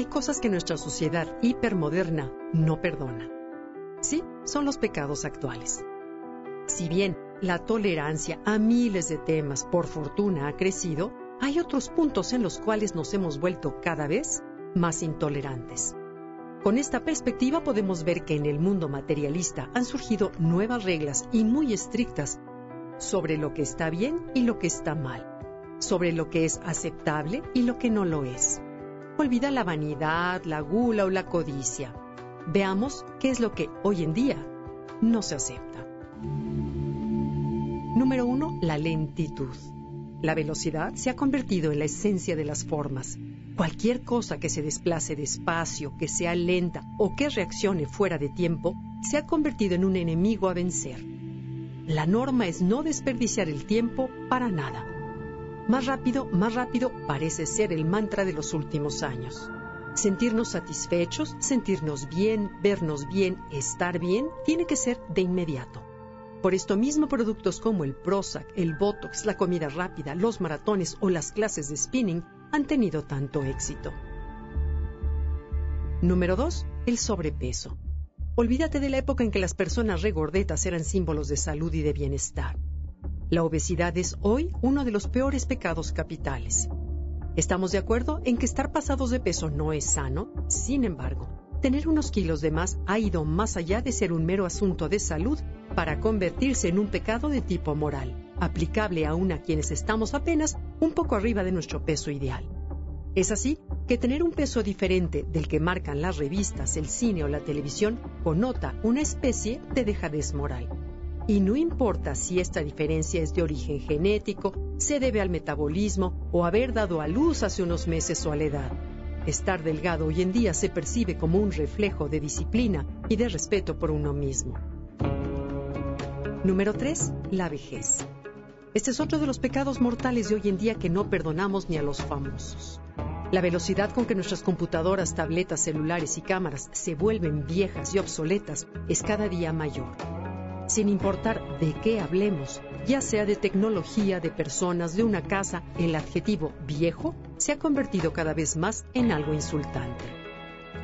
hay cosas que nuestra sociedad hipermoderna no perdona. Sí, son los pecados actuales. Si bien la tolerancia a miles de temas por fortuna ha crecido, hay otros puntos en los cuales nos hemos vuelto cada vez más intolerantes. Con esta perspectiva podemos ver que en el mundo materialista han surgido nuevas reglas y muy estrictas sobre lo que está bien y lo que está mal, sobre lo que es aceptable y lo que no lo es. Olvida la vanidad, la gula o la codicia. Veamos qué es lo que hoy en día no se acepta. Número uno, la lentitud. La velocidad se ha convertido en la esencia de las formas. Cualquier cosa que se desplace despacio, que sea lenta o que reaccione fuera de tiempo, se ha convertido en un enemigo a vencer. La norma es no desperdiciar el tiempo para nada. Más rápido, más rápido parece ser el mantra de los últimos años. Sentirnos satisfechos, sentirnos bien, vernos bien, estar bien, tiene que ser de inmediato. Por esto mismo productos como el Prozac, el Botox, la comida rápida, los maratones o las clases de spinning han tenido tanto éxito. Número 2. El sobrepeso. Olvídate de la época en que las personas regordetas eran símbolos de salud y de bienestar. La obesidad es hoy uno de los peores pecados capitales. Estamos de acuerdo en que estar pasados de peso no es sano, sin embargo, tener unos kilos de más ha ido más allá de ser un mero asunto de salud para convertirse en un pecado de tipo moral, aplicable aún a quienes estamos apenas un poco arriba de nuestro peso ideal. Es así que tener un peso diferente del que marcan las revistas, el cine o la televisión connota una especie de dejadez moral. Y no importa si esta diferencia es de origen genético, se debe al metabolismo o haber dado a luz hace unos meses o a la edad. Estar delgado hoy en día se percibe como un reflejo de disciplina y de respeto por uno mismo. Número 3. La vejez. Este es otro de los pecados mortales de hoy en día que no perdonamos ni a los famosos. La velocidad con que nuestras computadoras, tabletas, celulares y cámaras se vuelven viejas y obsoletas es cada día mayor. Sin importar de qué hablemos, ya sea de tecnología, de personas, de una casa, el adjetivo viejo se ha convertido cada vez más en algo insultante.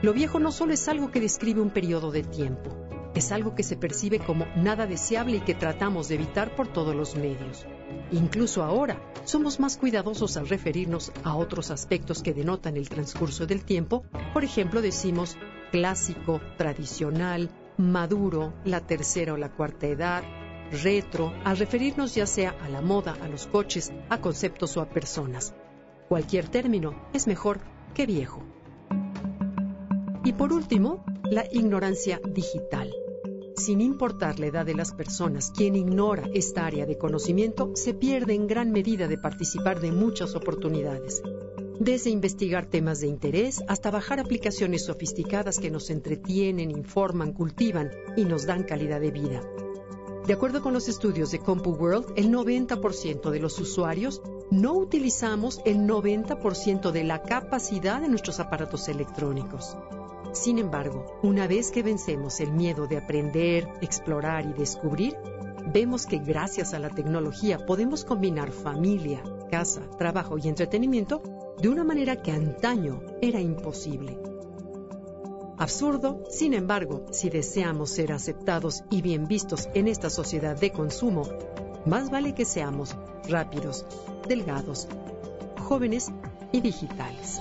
Lo viejo no solo es algo que describe un periodo de tiempo, es algo que se percibe como nada deseable y que tratamos de evitar por todos los medios. Incluso ahora, somos más cuidadosos al referirnos a otros aspectos que denotan el transcurso del tiempo. Por ejemplo, decimos clásico, tradicional, maduro, la tercera o la cuarta edad, retro, al referirnos ya sea a la moda, a los coches, a conceptos o a personas. Cualquier término es mejor que viejo. Y por último, la ignorancia digital. Sin importar la edad de las personas, quien ignora esta área de conocimiento se pierde en gran medida de participar de muchas oportunidades. Desde investigar temas de interés hasta bajar aplicaciones sofisticadas que nos entretienen, informan, cultivan y nos dan calidad de vida. De acuerdo con los estudios de CompuWorld, el 90% de los usuarios no utilizamos el 90% de la capacidad de nuestros aparatos electrónicos. Sin embargo, una vez que vencemos el miedo de aprender, explorar y descubrir, vemos que gracias a la tecnología podemos combinar familia, casa, trabajo y entretenimiento de una manera que antaño era imposible. Absurdo, sin embargo, si deseamos ser aceptados y bien vistos en esta sociedad de consumo, más vale que seamos rápidos, delgados, jóvenes y digitales.